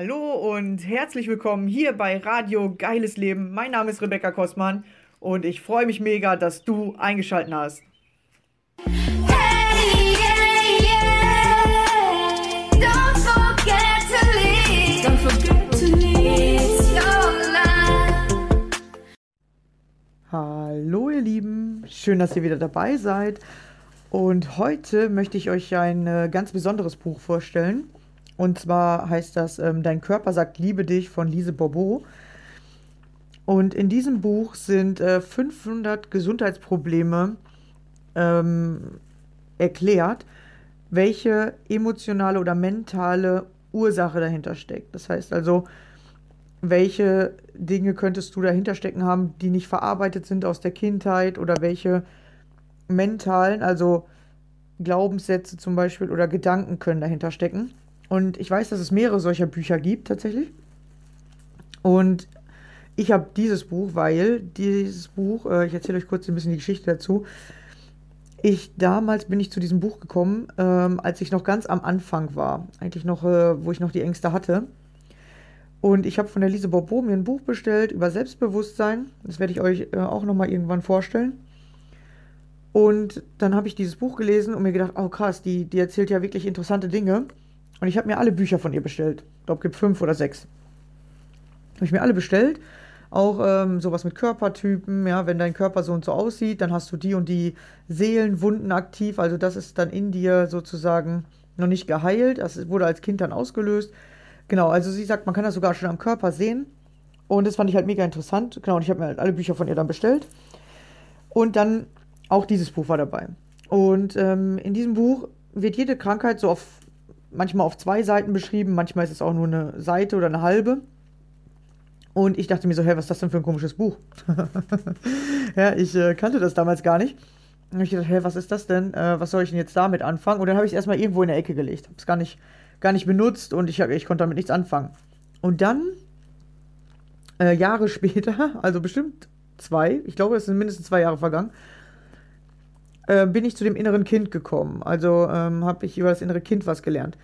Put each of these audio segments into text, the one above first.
Hallo und herzlich willkommen hier bei Radio Geiles Leben. Mein Name ist Rebecca Kostmann und ich freue mich mega, dass du eingeschaltet hast. Hey, yeah, yeah. Don't forget to leave. Don't forget to leave. It's your life. Hallo ihr Lieben, schön, dass ihr wieder dabei seid. Und heute möchte ich euch ein äh, ganz besonderes Buch vorstellen. Und zwar heißt das ähm, Dein Körper sagt Liebe dich von Lise Bobo. Und in diesem Buch sind äh, 500 Gesundheitsprobleme ähm, erklärt, welche emotionale oder mentale Ursache dahinter steckt. Das heißt also, welche Dinge könntest du dahinter stecken haben, die nicht verarbeitet sind aus der Kindheit oder welche mentalen, also Glaubenssätze zum Beispiel oder Gedanken können dahinter stecken. Und ich weiß, dass es mehrere solcher Bücher gibt tatsächlich. Und ich habe dieses Buch, weil dieses Buch, äh, ich erzähle euch kurz ein bisschen die Geschichte dazu. Ich damals bin ich zu diesem Buch gekommen, ähm, als ich noch ganz am Anfang war, eigentlich noch, äh, wo ich noch die Ängste hatte. Und ich habe von der Lise Bobo mir ein Buch bestellt über Selbstbewusstsein. Das werde ich euch äh, auch nochmal irgendwann vorstellen. Und dann habe ich dieses Buch gelesen und mir gedacht, oh krass, die, die erzählt ja wirklich interessante Dinge. Und ich habe mir alle Bücher von ihr bestellt. Ich glaube, gibt fünf oder sechs. Habe ich mir alle bestellt. Auch ähm, sowas mit Körpertypen, ja, wenn dein Körper so und so aussieht, dann hast du die und die Seelenwunden aktiv. Also das ist dann in dir sozusagen noch nicht geheilt. Das wurde als Kind dann ausgelöst. Genau, also sie sagt, man kann das sogar schon am Körper sehen. Und das fand ich halt mega interessant. Genau, und ich habe mir halt alle Bücher von ihr dann bestellt. Und dann auch dieses Buch war dabei. Und ähm, in diesem Buch wird jede Krankheit so auf manchmal auf zwei Seiten beschrieben, manchmal ist es auch nur eine Seite oder eine halbe. Und ich dachte mir so, hey, was ist das denn für ein komisches Buch? ja, ich äh, kannte das damals gar nicht. Und ich dachte, hey, was ist das denn? Äh, was soll ich denn jetzt damit anfangen? Und dann habe ich es erstmal irgendwo in der Ecke gelegt. Habe es gar nicht, gar nicht benutzt und ich, ich konnte damit nichts anfangen. Und dann, äh, Jahre später, also bestimmt zwei, ich glaube, es sind mindestens zwei Jahre vergangen, äh, bin ich zu dem inneren Kind gekommen. Also ähm, habe ich über das innere Kind was gelernt.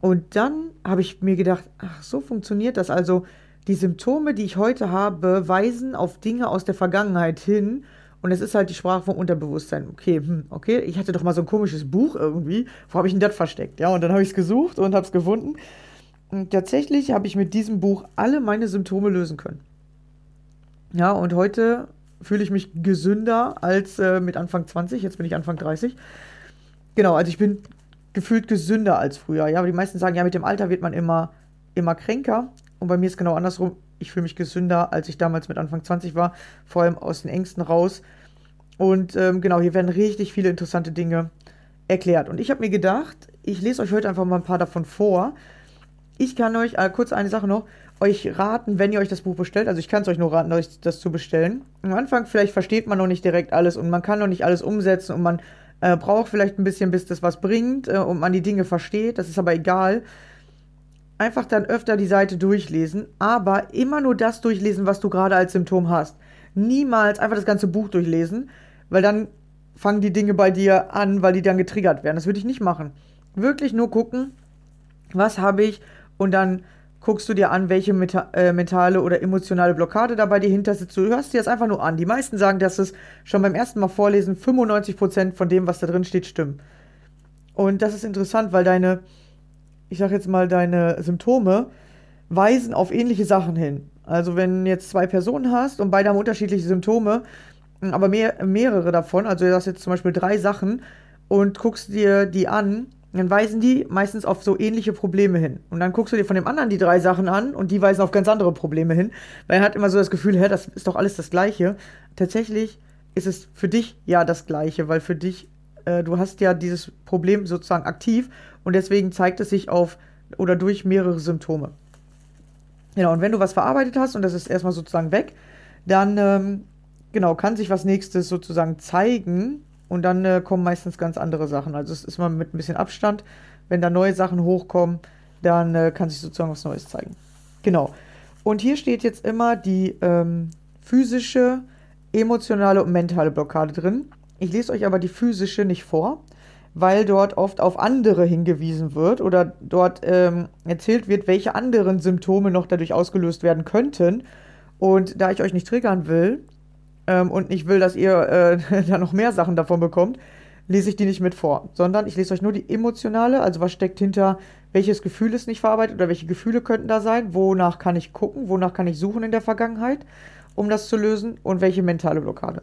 Und dann habe ich mir gedacht, ach, so funktioniert das. Also die Symptome, die ich heute habe, weisen auf Dinge aus der Vergangenheit hin. Und es ist halt die Sprache vom Unterbewusstsein. Okay, hm, okay, ich hatte doch mal so ein komisches Buch irgendwie. Wo habe ich denn das versteckt? Ja, und dann habe ich es gesucht und habe es gefunden. Und tatsächlich habe ich mit diesem Buch alle meine Symptome lösen können. Ja, und heute fühle ich mich gesünder als äh, mit Anfang 20. Jetzt bin ich Anfang 30. Genau, also ich bin gefühlt gesünder als früher. Ja, aber die meisten sagen, ja, mit dem Alter wird man immer, immer kränker. Und bei mir ist genau andersrum. Ich fühle mich gesünder, als ich damals mit Anfang 20 war. Vor allem aus den Ängsten raus. Und ähm, genau, hier werden richtig viele interessante Dinge erklärt. Und ich habe mir gedacht, ich lese euch heute einfach mal ein paar davon vor. Ich kann euch, äh, kurz eine Sache noch, euch raten, wenn ihr euch das Buch bestellt. Also ich kann es euch nur raten, euch das zu bestellen. Am Anfang vielleicht versteht man noch nicht direkt alles und man kann noch nicht alles umsetzen und man äh, braucht vielleicht ein bisschen, bis das was bringt äh, und man die Dinge versteht. Das ist aber egal. Einfach dann öfter die Seite durchlesen, aber immer nur das durchlesen, was du gerade als Symptom hast. Niemals einfach das ganze Buch durchlesen, weil dann fangen die Dinge bei dir an, weil die dann getriggert werden. Das würde ich nicht machen. Wirklich nur gucken, was habe ich und dann guckst du dir an, welche meta äh, mentale oder emotionale Blockade da bei dir hinter sitzt. Du hörst dir das einfach nur an. Die meisten sagen, dass es schon beim ersten Mal vorlesen 95% von dem, was da drin steht, stimmt. Und das ist interessant, weil deine, ich sag jetzt mal, deine Symptome weisen auf ähnliche Sachen hin. Also wenn jetzt zwei Personen hast und beide haben unterschiedliche Symptome, aber mehr, mehrere davon, also du hast jetzt zum Beispiel drei Sachen und guckst dir die an, dann weisen die meistens auf so ähnliche Probleme hin. Und dann guckst du dir von dem anderen die drei Sachen an und die weisen auf ganz andere Probleme hin. Weil er hat immer so das Gefühl, hä, das ist doch alles das Gleiche. Tatsächlich ist es für dich ja das Gleiche, weil für dich, äh, du hast ja dieses Problem sozusagen aktiv und deswegen zeigt es sich auf oder durch mehrere Symptome. Genau, und wenn du was verarbeitet hast und das ist erstmal sozusagen weg, dann ähm, genau kann sich was nächstes sozusagen zeigen und dann äh, kommen meistens ganz andere Sachen. Also es ist mal mit ein bisschen Abstand. Wenn da neue Sachen hochkommen, dann äh, kann sich sozusagen was Neues zeigen. Genau. Und hier steht jetzt immer die ähm, physische, emotionale und mentale Blockade drin. Ich lese euch aber die physische nicht vor, weil dort oft auf andere hingewiesen wird oder dort ähm, erzählt wird, welche anderen Symptome noch dadurch ausgelöst werden könnten. Und da ich euch nicht triggern will ähm, und nicht will, dass ihr äh, da noch mehr Sachen davon bekommt, lese ich die nicht mit vor, sondern ich lese euch nur die emotionale, also was steckt hinter, welches Gefühl ist nicht verarbeitet oder welche Gefühle könnten da sein, wonach kann ich gucken, wonach kann ich suchen in der Vergangenheit, um das zu lösen und welche mentale Blockade.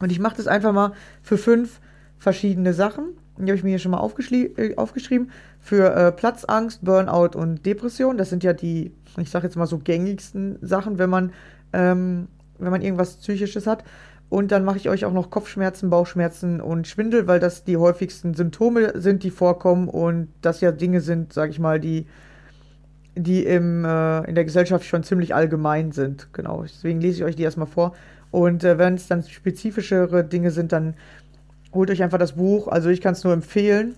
Und ich mache das einfach mal für fünf verschiedene Sachen. Die habe ich mir hier schon mal äh, aufgeschrieben. Für äh, Platzangst, Burnout und Depression. Das sind ja die, ich sage jetzt mal so gängigsten Sachen, wenn man, ähm, wenn man irgendwas Psychisches hat. Und dann mache ich euch auch noch Kopfschmerzen, Bauchschmerzen und Schwindel, weil das die häufigsten Symptome sind, die vorkommen und das ja Dinge sind, sage ich mal, die, die im, äh, in der Gesellschaft schon ziemlich allgemein sind. Genau, deswegen lese ich euch die erstmal vor. Und äh, wenn es dann spezifischere Dinge sind, dann holt euch einfach das Buch. Also ich kann es nur empfehlen.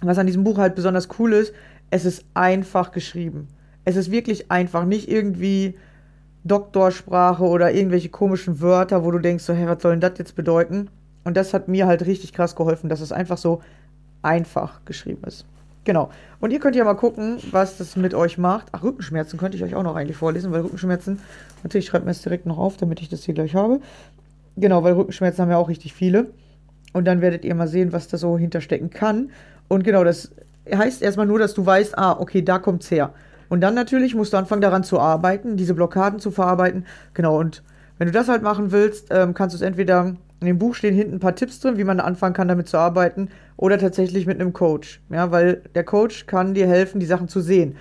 Was an diesem Buch halt besonders cool ist, es ist einfach geschrieben. Es ist wirklich einfach, nicht irgendwie Doktorsprache oder irgendwelche komischen Wörter, wo du denkst, so, hey, was soll denn das jetzt bedeuten? Und das hat mir halt richtig krass geholfen, dass es einfach so einfach geschrieben ist. Genau. Und ihr könnt ja mal gucken, was das mit euch macht. Ach, Rückenschmerzen könnte ich euch auch noch eigentlich vorlesen, weil Rückenschmerzen, natürlich schreibt mir es direkt noch auf, damit ich das hier gleich habe. Genau, weil Rückenschmerzen haben ja auch richtig viele. Und dann werdet ihr mal sehen, was da so hinterstecken kann. Und genau, das heißt erstmal nur, dass du weißt, ah, okay, da kommt's her. Und dann natürlich musst du anfangen daran zu arbeiten, diese Blockaden zu verarbeiten. Genau, und wenn du das halt machen willst, ähm, kannst du es entweder in dem Buch stehen hinten ein paar Tipps drin, wie man anfangen kann, damit zu arbeiten, oder tatsächlich mit einem Coach. Ja, weil der Coach kann dir helfen, die Sachen zu sehen.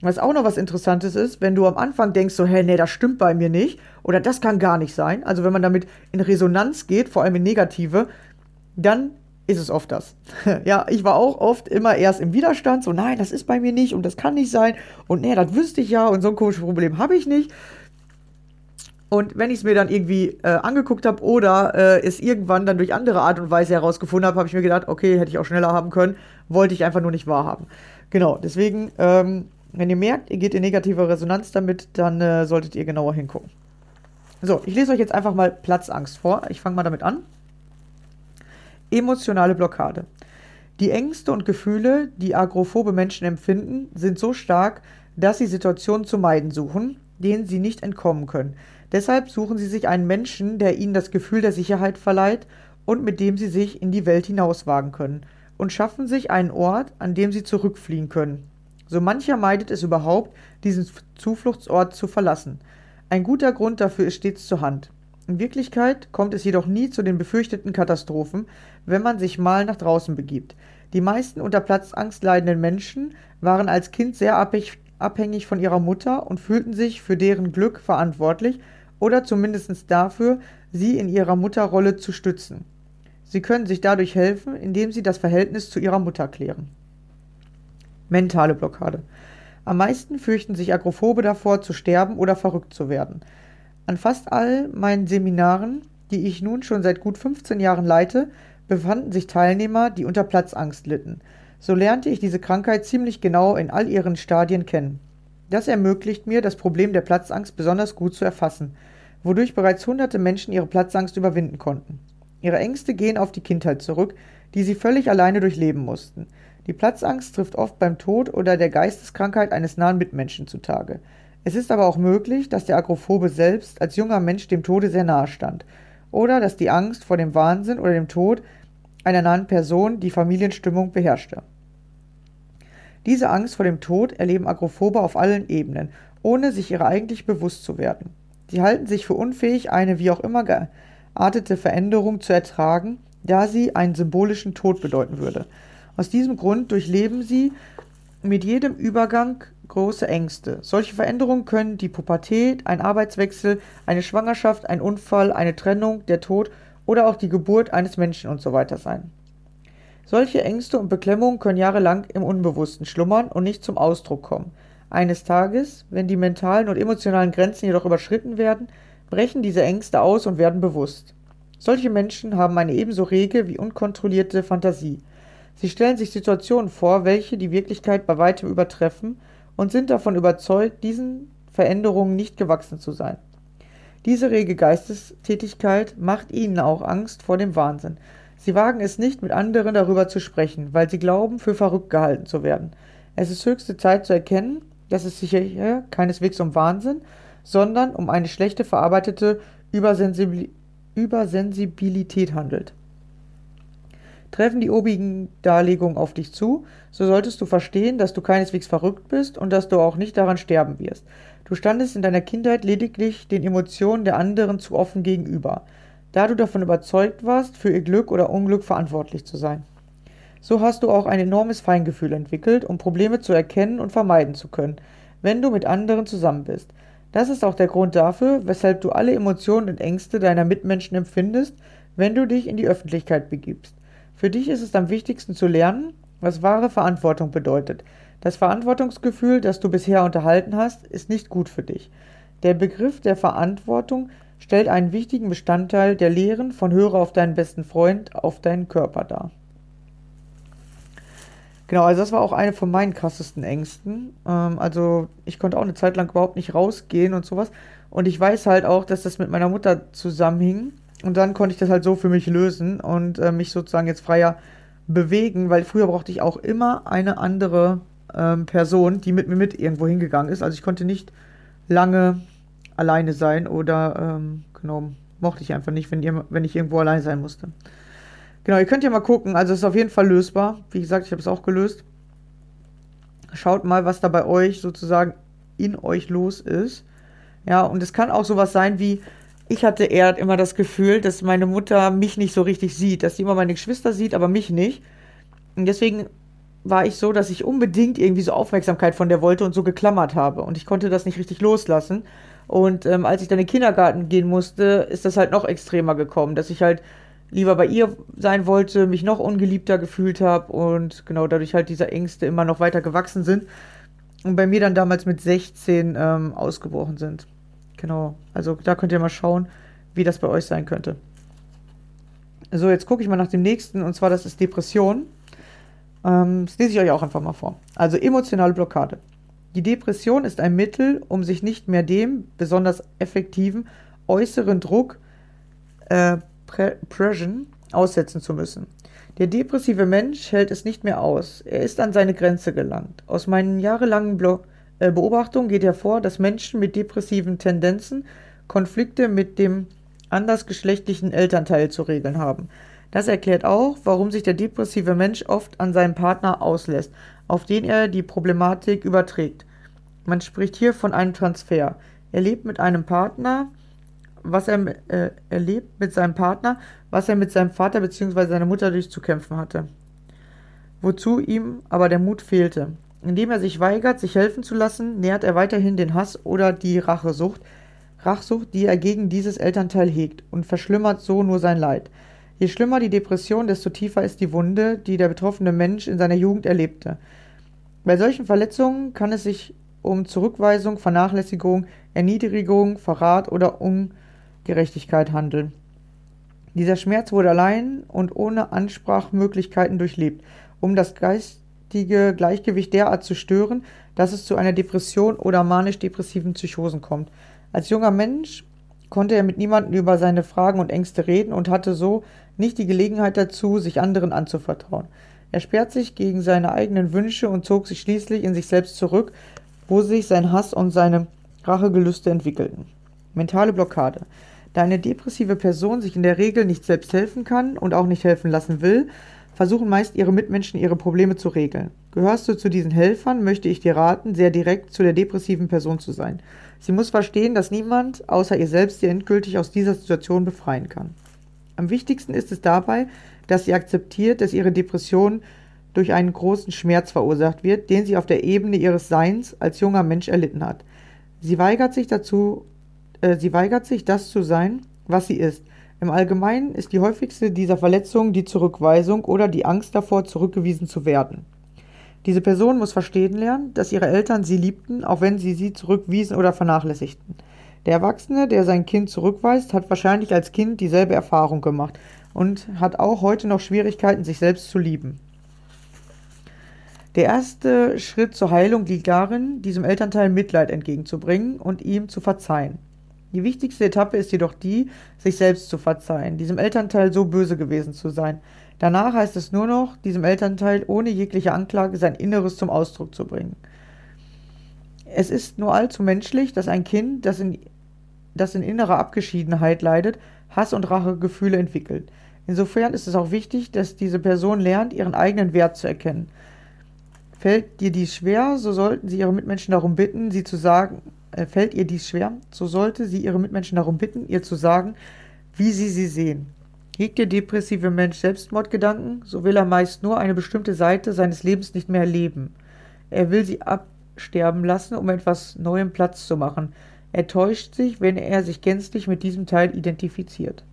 Was auch noch was Interessantes ist, wenn du am Anfang denkst, so, hey, nee, das stimmt bei mir nicht, oder das kann gar nicht sein. Also wenn man damit in Resonanz geht, vor allem in Negative, dann ist es oft das. ja, ich war auch oft immer erst im Widerstand, so nein, das ist bei mir nicht und das kann nicht sein und nee, das wüsste ich ja und so ein komisches Problem habe ich nicht. Und wenn ich es mir dann irgendwie äh, angeguckt habe oder äh, es irgendwann dann durch andere Art und Weise herausgefunden habe, habe ich mir gedacht, okay, hätte ich auch schneller haben können, wollte ich einfach nur nicht wahrhaben. Genau, deswegen, ähm, wenn ihr merkt, ihr geht in negative Resonanz damit, dann äh, solltet ihr genauer hingucken. So, ich lese euch jetzt einfach mal Platzangst vor. Ich fange mal damit an. Emotionale Blockade. Die Ängste und Gefühle, die agrophobe Menschen empfinden, sind so stark, dass sie Situationen zu meiden suchen, denen sie nicht entkommen können. Deshalb suchen sie sich einen Menschen, der ihnen das Gefühl der Sicherheit verleiht und mit dem sie sich in die Welt hinauswagen können, und schaffen sich einen Ort, an dem sie zurückfliehen können. So mancher meidet es überhaupt, diesen Zufluchtsort zu verlassen. Ein guter Grund dafür ist stets zur Hand. In Wirklichkeit kommt es jedoch nie zu den befürchteten Katastrophen, wenn man sich mal nach draußen begibt. Die meisten unter Platzangst leidenden Menschen waren als Kind sehr abhängig von ihrer Mutter und fühlten sich für deren Glück verantwortlich oder zumindest dafür, sie in ihrer Mutterrolle zu stützen. Sie können sich dadurch helfen, indem sie das Verhältnis zu ihrer Mutter klären. Mentale Blockade. Am meisten fürchten sich Agrophobe davor, zu sterben oder verrückt zu werden. An fast all meinen Seminaren, die ich nun schon seit gut 15 Jahren leite, befanden sich Teilnehmer, die unter Platzangst litten. So lernte ich diese Krankheit ziemlich genau in all ihren Stadien kennen. Das ermöglicht mir, das Problem der Platzangst besonders gut zu erfassen, wodurch bereits hunderte Menschen ihre Platzangst überwinden konnten. Ihre Ängste gehen auf die Kindheit zurück, die sie völlig alleine durchleben mussten. Die Platzangst trifft oft beim Tod oder der Geisteskrankheit eines nahen Mitmenschen zutage. Es ist aber auch möglich, dass der Agrophobe selbst als junger Mensch dem Tode sehr nahe stand oder dass die Angst vor dem Wahnsinn oder dem Tod einer nahen Person die Familienstimmung beherrschte. Diese Angst vor dem Tod erleben Agrophobe auf allen Ebenen, ohne sich ihrer eigentlich bewusst zu werden. Sie halten sich für unfähig, eine wie auch immer geartete Veränderung zu ertragen, da sie einen symbolischen Tod bedeuten würde. Aus diesem Grund durchleben sie mit jedem Übergang große Ängste. Solche Veränderungen können die Pubertät, ein Arbeitswechsel, eine Schwangerschaft, ein Unfall, eine Trennung, der Tod oder auch die Geburt eines Menschen und so weiter sein. Solche Ängste und Beklemmungen können jahrelang im Unbewussten schlummern und nicht zum Ausdruck kommen. Eines Tages, wenn die mentalen und emotionalen Grenzen jedoch überschritten werden, brechen diese Ängste aus und werden bewusst. Solche Menschen haben eine ebenso rege wie unkontrollierte Fantasie. Sie stellen sich Situationen vor, welche die Wirklichkeit bei weitem übertreffen und sind davon überzeugt, diesen Veränderungen nicht gewachsen zu sein. Diese rege Geistestätigkeit macht ihnen auch Angst vor dem Wahnsinn. Sie wagen es nicht, mit anderen darüber zu sprechen, weil sie glauben, für verrückt gehalten zu werden. Es ist höchste Zeit zu erkennen, dass es sich hier keineswegs um Wahnsinn, sondern um eine schlechte verarbeitete Übersensibil Übersensibilität handelt. Treffen die obigen Darlegungen auf dich zu, so solltest du verstehen, dass du keineswegs verrückt bist und dass du auch nicht daran sterben wirst. Du standest in deiner Kindheit lediglich den Emotionen der anderen zu offen gegenüber, da du davon überzeugt warst, für ihr Glück oder Unglück verantwortlich zu sein. So hast du auch ein enormes Feingefühl entwickelt, um Probleme zu erkennen und vermeiden zu können, wenn du mit anderen zusammen bist. Das ist auch der Grund dafür, weshalb du alle Emotionen und Ängste deiner Mitmenschen empfindest, wenn du dich in die Öffentlichkeit begibst. Für dich ist es am wichtigsten zu lernen, was wahre Verantwortung bedeutet. Das Verantwortungsgefühl, das du bisher unterhalten hast, ist nicht gut für dich. Der Begriff der Verantwortung stellt einen wichtigen Bestandteil der Lehren von Höre auf deinen besten Freund auf deinen Körper dar. Genau, also das war auch eine von meinen krassesten Ängsten. Ähm, also ich konnte auch eine Zeit lang überhaupt nicht rausgehen und sowas. Und ich weiß halt auch, dass das mit meiner Mutter zusammenhing. Und dann konnte ich das halt so für mich lösen und äh, mich sozusagen jetzt freier bewegen, weil früher brauchte ich auch immer eine andere ähm, Person, die mit mir mit irgendwo hingegangen ist. Also ich konnte nicht lange alleine sein oder ähm, genau, mochte ich einfach nicht, wenn, ihr, wenn ich irgendwo allein sein musste. Genau, ihr könnt ja mal gucken. Also es ist auf jeden Fall lösbar. Wie gesagt, ich habe es auch gelöst. Schaut mal, was da bei euch sozusagen in euch los ist. Ja, und es kann auch sowas sein wie, ich hatte eher immer das Gefühl, dass meine Mutter mich nicht so richtig sieht, dass sie immer meine Geschwister sieht, aber mich nicht. Und deswegen war ich so, dass ich unbedingt irgendwie so Aufmerksamkeit von der wollte und so geklammert habe. Und ich konnte das nicht richtig loslassen. Und ähm, als ich dann in den Kindergarten gehen musste, ist das halt noch extremer gekommen, dass ich halt lieber bei ihr sein wollte, mich noch ungeliebter gefühlt habe und genau dadurch halt diese Ängste immer noch weiter gewachsen sind und bei mir dann damals mit 16 ähm, ausgebrochen sind. Genau, also da könnt ihr mal schauen, wie das bei euch sein könnte. So, jetzt gucke ich mal nach dem nächsten und zwar das ist Depression. Ähm, das lese ich euch auch einfach mal vor. Also emotionale Blockade. Die Depression ist ein Mittel, um sich nicht mehr dem besonders effektiven äußeren Druck äh, Pression aussetzen zu müssen. Der depressive Mensch hält es nicht mehr aus. Er ist an seine Grenze gelangt. Aus meinen jahrelangen Blo äh, Beobachtungen geht hervor, dass Menschen mit depressiven Tendenzen Konflikte mit dem andersgeschlechtlichen Elternteil zu regeln haben. Das erklärt auch, warum sich der depressive Mensch oft an seinen Partner auslässt, auf den er die Problematik überträgt. Man spricht hier von einem Transfer. Er lebt mit einem Partner, was er äh, erlebt mit seinem Partner, was er mit seinem Vater bzw. seiner Mutter durchzukämpfen hatte. Wozu ihm aber der Mut fehlte. Indem er sich weigert, sich helfen zu lassen, nährt er weiterhin den Hass oder die Rachesucht, Rachsucht, die er gegen dieses Elternteil hegt, und verschlimmert so nur sein Leid. Je schlimmer die Depression, desto tiefer ist die Wunde, die der betroffene Mensch in seiner Jugend erlebte. Bei solchen Verletzungen kann es sich um Zurückweisung, Vernachlässigung, Erniedrigung, Verrat oder Un Gerechtigkeit handeln. Dieser Schmerz wurde allein und ohne Ansprachmöglichkeiten durchlebt, um das geistige Gleichgewicht derart zu stören, dass es zu einer Depression oder manisch-depressiven Psychosen kommt. Als junger Mensch konnte er mit niemandem über seine Fragen und Ängste reden und hatte so nicht die Gelegenheit dazu, sich anderen anzuvertrauen. Er sperrt sich gegen seine eigenen Wünsche und zog sich schließlich in sich selbst zurück, wo sich sein Hass und seine Rachegelüste entwickelten. Mentale Blockade. Da eine depressive Person sich in der Regel nicht selbst helfen kann und auch nicht helfen lassen will, versuchen meist ihre Mitmenschen ihre Probleme zu regeln. Gehörst du zu diesen Helfern, möchte ich dir raten, sehr direkt zu der depressiven Person zu sein. Sie muss verstehen, dass niemand außer ihr selbst sie endgültig aus dieser Situation befreien kann. Am wichtigsten ist es dabei, dass sie akzeptiert, dass ihre Depression durch einen großen Schmerz verursacht wird, den sie auf der Ebene ihres Seins als junger Mensch erlitten hat. Sie weigert sich dazu, äh, sie weigert sich, das zu sein, was sie ist. Im Allgemeinen ist die häufigste dieser Verletzungen die Zurückweisung oder die Angst davor, zurückgewiesen zu werden. Diese Person muss verstehen lernen, dass ihre Eltern sie liebten, auch wenn sie sie zurückwiesen oder vernachlässigten. Der Erwachsene, der sein Kind zurückweist, hat wahrscheinlich als Kind dieselbe Erfahrung gemacht und hat auch heute noch Schwierigkeiten, sich selbst zu lieben. Der erste Schritt zur Heilung liegt darin, diesem Elternteil Mitleid entgegenzubringen und ihm zu verzeihen. Die wichtigste Etappe ist jedoch die, sich selbst zu verzeihen, diesem Elternteil so böse gewesen zu sein. Danach heißt es nur noch, diesem Elternteil ohne jegliche Anklage sein Inneres zum Ausdruck zu bringen. Es ist nur allzu menschlich, dass ein Kind, das in, das in innerer Abgeschiedenheit leidet, Hass und Rachegefühle entwickelt. Insofern ist es auch wichtig, dass diese Person lernt, ihren eigenen Wert zu erkennen. Fällt dir dies schwer, so sollten Sie Ihre Mitmenschen darum bitten, sie zu sagen, fällt ihr dies schwer, so sollte sie ihre Mitmenschen darum bitten, ihr zu sagen, wie sie sie sehen. Hegt der depressive Mensch Selbstmordgedanken, so will er meist nur eine bestimmte Seite seines Lebens nicht mehr erleben. Er will sie absterben lassen, um etwas Neuem Platz zu machen. Er täuscht sich, wenn er sich gänzlich mit diesem Teil identifiziert.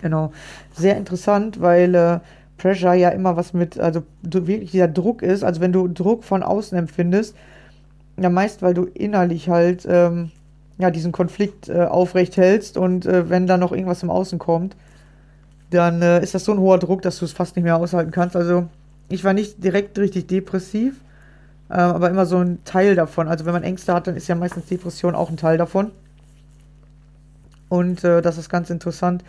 Genau. Sehr interessant, weil äh, Pressure ja immer was mit, also wirklich dieser Druck ist. Also wenn du Druck von außen empfindest, ja, meist, weil du innerlich halt ähm, ja, diesen Konflikt äh, aufrecht hältst und äh, wenn da noch irgendwas im Außen kommt, dann äh, ist das so ein hoher Druck, dass du es fast nicht mehr aushalten kannst. Also ich war nicht direkt richtig depressiv, äh, aber immer so ein Teil davon. Also wenn man Ängste hat, dann ist ja meistens Depression auch ein Teil davon. Und äh, das ist ganz interessant.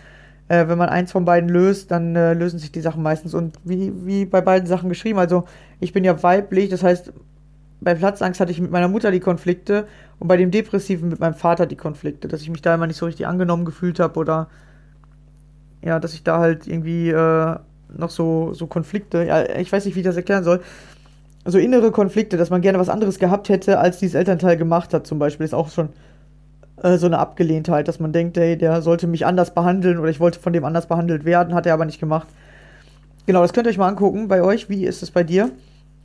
Äh, wenn man eins von beiden löst, dann lösen sich die Sachen meistens. Und wie, wie bei beiden Sachen geschrieben, also ich bin ja weiblich, das heißt, bei Platzangst hatte ich mit meiner Mutter die Konflikte und bei dem Depressiven mit meinem Vater die Konflikte, dass ich mich da immer nicht so richtig angenommen gefühlt habe oder ja, dass ich da halt irgendwie äh, noch so, so Konflikte, ja, ich weiß nicht, wie ich das erklären soll, so innere Konflikte, dass man gerne was anderes gehabt hätte, als dieses Elternteil gemacht hat, zum Beispiel, ist auch schon äh, so eine Abgelehntheit, dass man denkt, ey, der sollte mich anders behandeln oder ich wollte von dem anders behandelt werden, hat er aber nicht gemacht. Genau, das könnt ihr euch mal angucken bei euch, wie ist es bei dir?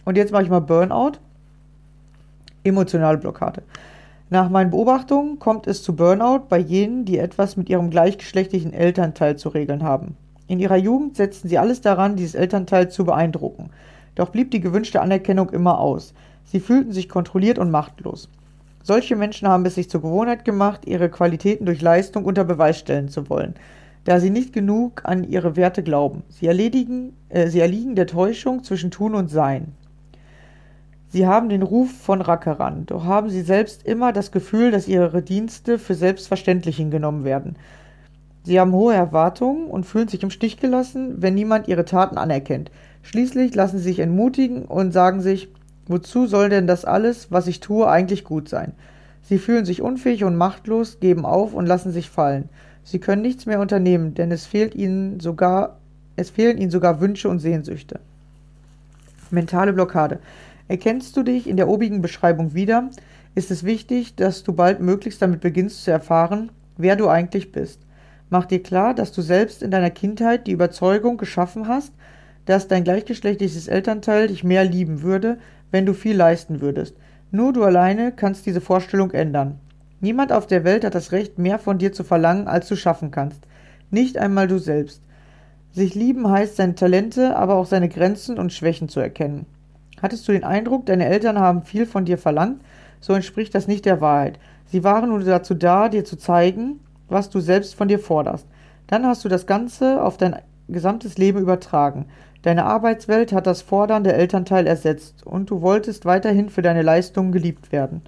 Und jetzt mache ich mal Burnout. Emotionale Blockade. Nach meinen Beobachtungen kommt es zu Burnout bei jenen, die etwas mit ihrem gleichgeschlechtlichen Elternteil zu regeln haben. In ihrer Jugend setzten sie alles daran, dieses Elternteil zu beeindrucken. Doch blieb die gewünschte Anerkennung immer aus. Sie fühlten sich kontrolliert und machtlos. Solche Menschen haben es sich zur Gewohnheit gemacht, ihre Qualitäten durch Leistung unter Beweis stellen zu wollen, da sie nicht genug an ihre Werte glauben. Sie, erledigen, äh, sie erliegen der Täuschung zwischen Tun und Sein. Sie haben den Ruf von Rackerern, doch haben sie selbst immer das Gefühl, dass ihre Dienste für selbstverständlich hingenommen werden. Sie haben hohe Erwartungen und fühlen sich im Stich gelassen, wenn niemand ihre Taten anerkennt. Schließlich lassen sie sich entmutigen und sagen sich, wozu soll denn das alles, was ich tue, eigentlich gut sein? Sie fühlen sich unfähig und machtlos, geben auf und lassen sich fallen. Sie können nichts mehr unternehmen, denn es fehlt ihnen sogar, es fehlen ihnen sogar Wünsche und Sehnsüchte. Mentale Blockade. Erkennst du dich in der obigen Beschreibung wieder, ist es wichtig, dass du bald möglichst damit beginnst zu erfahren, wer du eigentlich bist. Mach dir klar, dass du selbst in deiner Kindheit die Überzeugung geschaffen hast, dass dein gleichgeschlechtliches Elternteil dich mehr lieben würde, wenn du viel leisten würdest. Nur du alleine kannst diese Vorstellung ändern. Niemand auf der Welt hat das Recht, mehr von dir zu verlangen, als du schaffen kannst. Nicht einmal du selbst. Sich lieben heißt, seine Talente, aber auch seine Grenzen und Schwächen zu erkennen. Hattest du den Eindruck, deine Eltern haben viel von dir verlangt, so entspricht das nicht der Wahrheit. Sie waren nur dazu da, dir zu zeigen, was du selbst von dir forderst. Dann hast du das Ganze auf dein gesamtes Leben übertragen. Deine Arbeitswelt hat das Fordern der Elternteil ersetzt und du wolltest weiterhin für deine Leistungen geliebt werden.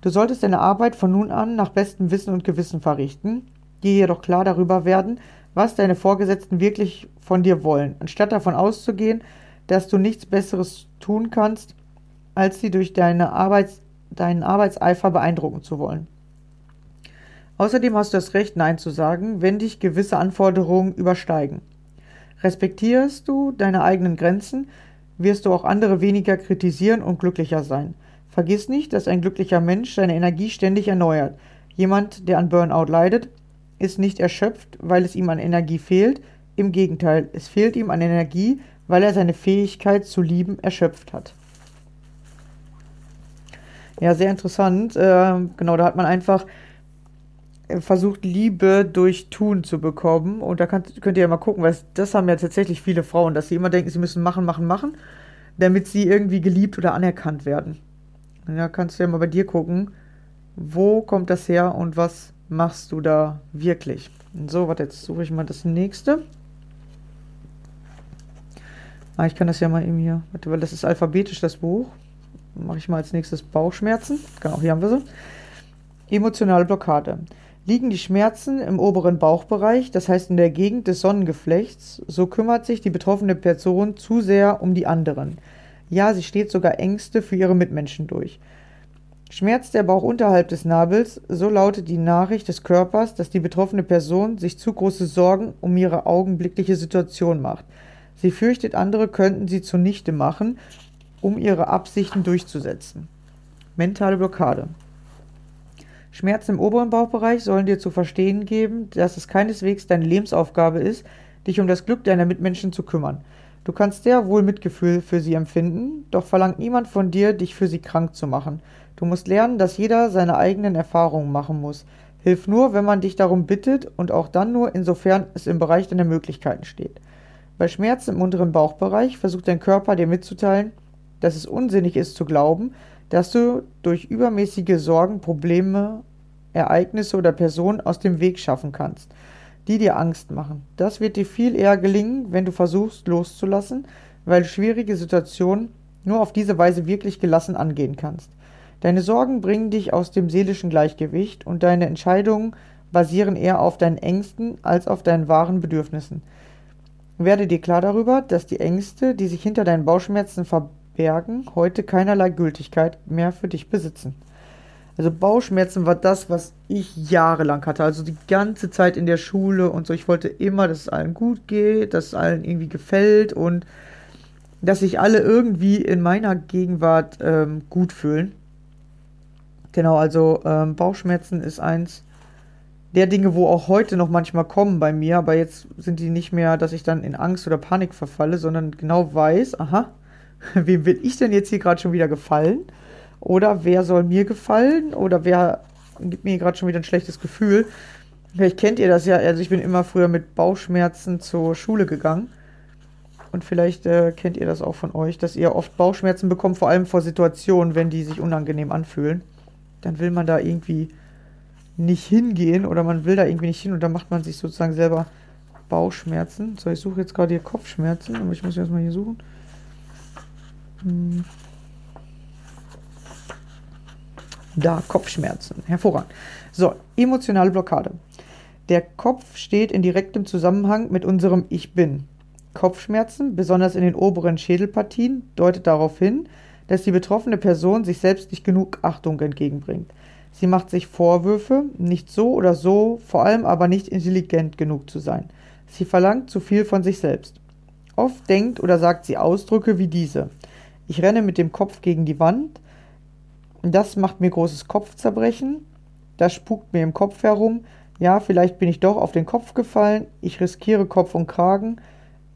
Du solltest deine Arbeit von nun an nach bestem Wissen und Gewissen verrichten, dir jedoch klar darüber werden, was deine Vorgesetzten wirklich von dir wollen, anstatt davon auszugehen, dass du nichts Besseres tun kannst, als sie durch deine Arbeits deinen Arbeitseifer beeindrucken zu wollen. Außerdem hast du das Recht, Nein zu sagen, wenn dich gewisse Anforderungen übersteigen. Respektierst du deine eigenen Grenzen, wirst du auch andere weniger kritisieren und glücklicher sein. Vergiss nicht, dass ein glücklicher Mensch seine Energie ständig erneuert. Jemand, der an Burnout leidet, ist nicht erschöpft, weil es ihm an Energie fehlt. Im Gegenteil, es fehlt ihm an Energie, weil er seine Fähigkeit zu lieben erschöpft hat. Ja, sehr interessant. Äh, genau, da hat man einfach äh, versucht, Liebe durch Tun zu bekommen. Und da könnt, könnt ihr ja mal gucken, weil das haben ja tatsächlich viele Frauen, dass sie immer denken, sie müssen machen, machen, machen, damit sie irgendwie geliebt oder anerkannt werden. Da kannst du ja mal bei dir gucken, wo kommt das her und was machst du da wirklich. So, warte, jetzt suche ich mal das nächste. Ah, ich kann das ja mal eben hier, weil das ist alphabetisch, das Buch. Mache ich mal als nächstes Bauchschmerzen. Genau, hier haben wir sie. Emotionale Blockade. Liegen die Schmerzen im oberen Bauchbereich, das heißt in der Gegend des Sonnengeflechts, so kümmert sich die betroffene Person zu sehr um die anderen. Ja, sie steht sogar Ängste für ihre Mitmenschen durch. Schmerzt der Bauch unterhalb des Nabels, so lautet die Nachricht des Körpers, dass die betroffene Person sich zu große Sorgen um ihre augenblickliche Situation macht. Sie fürchtet, andere könnten sie zunichte machen, um ihre Absichten durchzusetzen. Mentale Blockade. Schmerzen im oberen Bauchbereich sollen dir zu verstehen geben, dass es keineswegs deine Lebensaufgabe ist, dich um das Glück deiner Mitmenschen zu kümmern. Du kannst sehr wohl Mitgefühl für sie empfinden, doch verlangt niemand von dir, dich für sie krank zu machen. Du musst lernen, dass jeder seine eigenen Erfahrungen machen muss. Hilf nur, wenn man dich darum bittet und auch dann nur, insofern es im Bereich deiner Möglichkeiten steht. Bei Schmerzen im unteren Bauchbereich versucht dein Körper dir mitzuteilen, dass es unsinnig ist zu glauben, dass du durch übermäßige Sorgen Probleme, Ereignisse oder Personen aus dem Weg schaffen kannst, die dir Angst machen. Das wird dir viel eher gelingen, wenn du versuchst loszulassen, weil du schwierige Situationen nur auf diese Weise wirklich gelassen angehen kannst. Deine Sorgen bringen dich aus dem seelischen Gleichgewicht und deine Entscheidungen basieren eher auf deinen Ängsten als auf deinen wahren Bedürfnissen. Werde dir klar darüber, dass die Ängste, die sich hinter deinen Bauchschmerzen verbergen, heute keinerlei Gültigkeit mehr für dich besitzen. Also Bauchschmerzen war das, was ich jahrelang hatte. Also die ganze Zeit in der Schule und so. Ich wollte immer, dass es allen gut geht, dass es allen irgendwie gefällt und dass sich alle irgendwie in meiner Gegenwart ähm, gut fühlen. Genau, also ähm, Bauchschmerzen ist eins der Dinge, wo auch heute noch manchmal kommen bei mir, aber jetzt sind die nicht mehr, dass ich dann in Angst oder Panik verfalle, sondern genau weiß, aha, wem will ich denn jetzt hier gerade schon wieder gefallen? Oder wer soll mir gefallen? Oder wer gibt mir gerade schon wieder ein schlechtes Gefühl? Vielleicht kennt ihr das ja, also ich bin immer früher mit Bauchschmerzen zur Schule gegangen. Und vielleicht äh, kennt ihr das auch von euch, dass ihr oft Bauchschmerzen bekommt, vor allem vor Situationen, wenn die sich unangenehm anfühlen dann will man da irgendwie nicht hingehen oder man will da irgendwie nicht hin und dann macht man sich sozusagen selber Bauchschmerzen. So, ich suche jetzt gerade hier Kopfschmerzen, aber ich muss erstmal hier suchen. Hm. Da, Kopfschmerzen. Hervorragend. So, emotionale Blockade. Der Kopf steht in direktem Zusammenhang mit unserem Ich Bin. Kopfschmerzen, besonders in den oberen Schädelpartien, deutet darauf hin, dass die betroffene Person sich selbst nicht genug Achtung entgegenbringt. Sie macht sich Vorwürfe, nicht so oder so, vor allem aber nicht intelligent genug zu sein. Sie verlangt zu viel von sich selbst. Oft denkt oder sagt sie Ausdrücke wie diese. Ich renne mit dem Kopf gegen die Wand. Das macht mir großes Kopfzerbrechen. Das spukt mir im Kopf herum. Ja, vielleicht bin ich doch auf den Kopf gefallen. Ich riskiere Kopf und Kragen.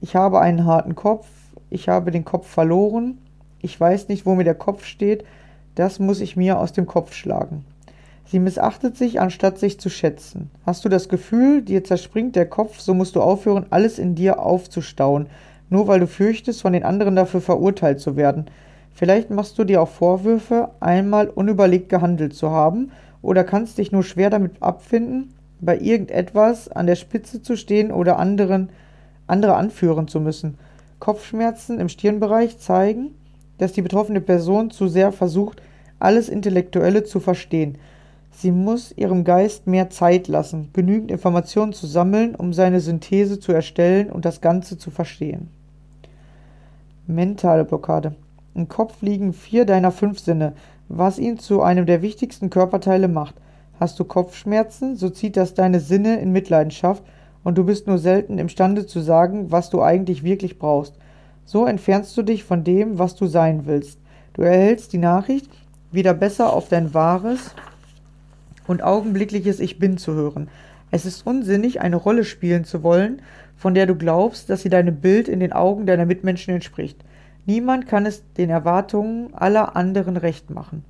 Ich habe einen harten Kopf. Ich habe den Kopf verloren. Ich weiß nicht, wo mir der Kopf steht, das muss ich mir aus dem Kopf schlagen. Sie missachtet sich, anstatt sich zu schätzen. Hast du das Gefühl, dir zerspringt der Kopf, so musst du aufhören, alles in dir aufzustauen, nur weil du fürchtest, von den anderen dafür verurteilt zu werden. Vielleicht machst du dir auch Vorwürfe, einmal unüberlegt gehandelt zu haben, oder kannst dich nur schwer damit abfinden, bei irgendetwas an der Spitze zu stehen oder anderen, andere anführen zu müssen. Kopfschmerzen im Stirnbereich zeigen, dass die betroffene Person zu sehr versucht, alles Intellektuelle zu verstehen. Sie muss ihrem Geist mehr Zeit lassen, genügend Informationen zu sammeln, um seine Synthese zu erstellen und das Ganze zu verstehen. Mentale Blockade. Im Kopf liegen vier deiner fünf Sinne, was ihn zu einem der wichtigsten Körperteile macht. Hast du Kopfschmerzen, so zieht das deine Sinne in Mitleidenschaft und du bist nur selten imstande zu sagen, was du eigentlich wirklich brauchst. So entfernst du dich von dem, was du sein willst. Du erhältst die Nachricht, wieder besser auf dein wahres und augenblickliches Ich bin zu hören. Es ist unsinnig, eine Rolle spielen zu wollen, von der du glaubst, dass sie deinem Bild in den Augen deiner Mitmenschen entspricht. Niemand kann es den Erwartungen aller anderen recht machen.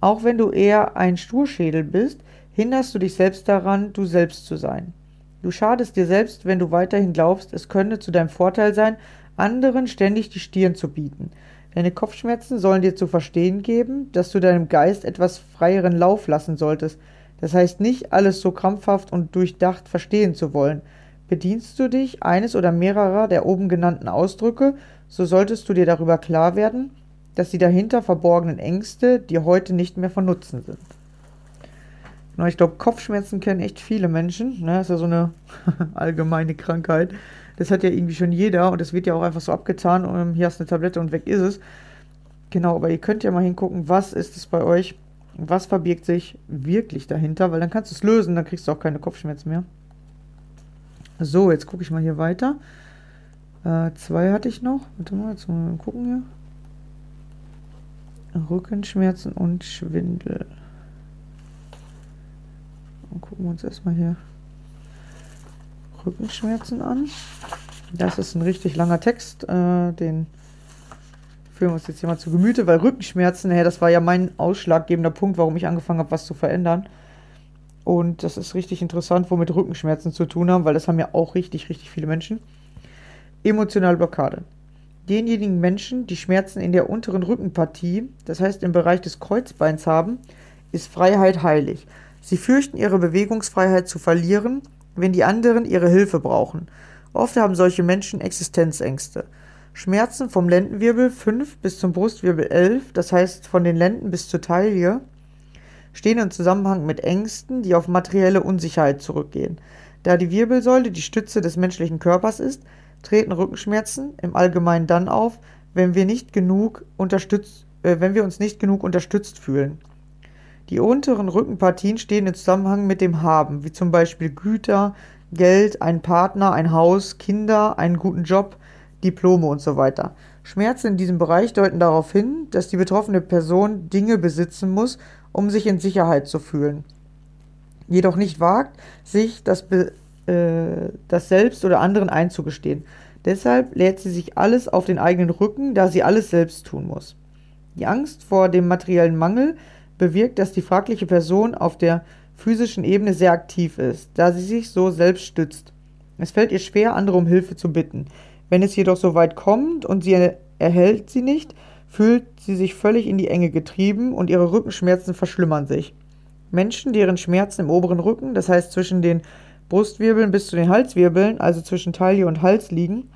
Auch wenn du eher ein Sturschädel bist, hinderst du dich selbst daran, du selbst zu sein. Du schadest dir selbst, wenn du weiterhin glaubst, es könne zu deinem Vorteil sein, anderen ständig die Stirn zu bieten. Deine Kopfschmerzen sollen dir zu verstehen geben, dass du deinem Geist etwas freieren Lauf lassen solltest. Das heißt nicht, alles so krampfhaft und durchdacht verstehen zu wollen. Bedienst du dich eines oder mehrerer der oben genannten Ausdrücke, so solltest du dir darüber klar werden, dass die dahinter verborgenen Ängste dir heute nicht mehr von Nutzen sind. Genau, ich glaube, Kopfschmerzen kennen echt viele Menschen. Ne? Das ist ja so eine allgemeine Krankheit. Das hat ja irgendwie schon jeder und das wird ja auch einfach so abgetan. Und hier hast du eine Tablette und weg ist es. Genau, aber ihr könnt ja mal hingucken, was ist es bei euch? Was verbirgt sich wirklich dahinter? Weil dann kannst du es lösen, dann kriegst du auch keine Kopfschmerzen mehr. So, jetzt gucke ich mal hier weiter. Äh, zwei hatte ich noch. Warte mal, jetzt mal gucken hier. Rückenschmerzen und Schwindel. Und gucken wir uns erstmal hier Rückenschmerzen an. Das ist ein richtig langer Text. Äh, den führen wir uns jetzt hier mal zu Gemüte, weil Rückenschmerzen, ja, das war ja mein ausschlaggebender Punkt, warum ich angefangen habe, was zu verändern. Und das ist richtig interessant, womit Rückenschmerzen zu tun haben, weil das haben ja auch richtig, richtig viele Menschen. Emotionale Blockade. Denjenigen Menschen, die Schmerzen in der unteren Rückenpartie, das heißt im Bereich des Kreuzbeins haben, ist Freiheit heilig. Sie fürchten ihre Bewegungsfreiheit zu verlieren, wenn die anderen ihre Hilfe brauchen. Oft haben solche Menschen Existenzängste. Schmerzen vom Lendenwirbel 5 bis zum Brustwirbel 11, das heißt von den Lenden bis zur Taille, stehen im Zusammenhang mit Ängsten, die auf materielle Unsicherheit zurückgehen. Da die Wirbelsäule die Stütze des menschlichen Körpers ist, treten Rückenschmerzen im Allgemeinen dann auf, wenn wir, nicht genug unterstützt, äh, wenn wir uns nicht genug unterstützt fühlen. Die unteren Rückenpartien stehen im Zusammenhang mit dem Haben, wie zum Beispiel Güter, Geld, ein Partner, ein Haus, Kinder, einen guten Job, Diplome und so weiter. Schmerzen in diesem Bereich deuten darauf hin, dass die betroffene Person Dinge besitzen muss, um sich in Sicherheit zu fühlen. Jedoch nicht wagt, sich das, äh, das selbst oder anderen einzugestehen. Deshalb lädt sie sich alles auf den eigenen Rücken, da sie alles selbst tun muss. Die Angst vor dem materiellen Mangel bewirkt, dass die fragliche Person auf der physischen Ebene sehr aktiv ist, da sie sich so selbst stützt. Es fällt ihr schwer, andere um Hilfe zu bitten. Wenn es jedoch so weit kommt und sie erhält sie nicht, fühlt sie sich völlig in die Enge getrieben und ihre Rückenschmerzen verschlimmern sich. Menschen, deren Schmerzen im oberen Rücken, das heißt zwischen den Brustwirbeln bis zu den Halswirbeln, also zwischen Taille und Hals liegen,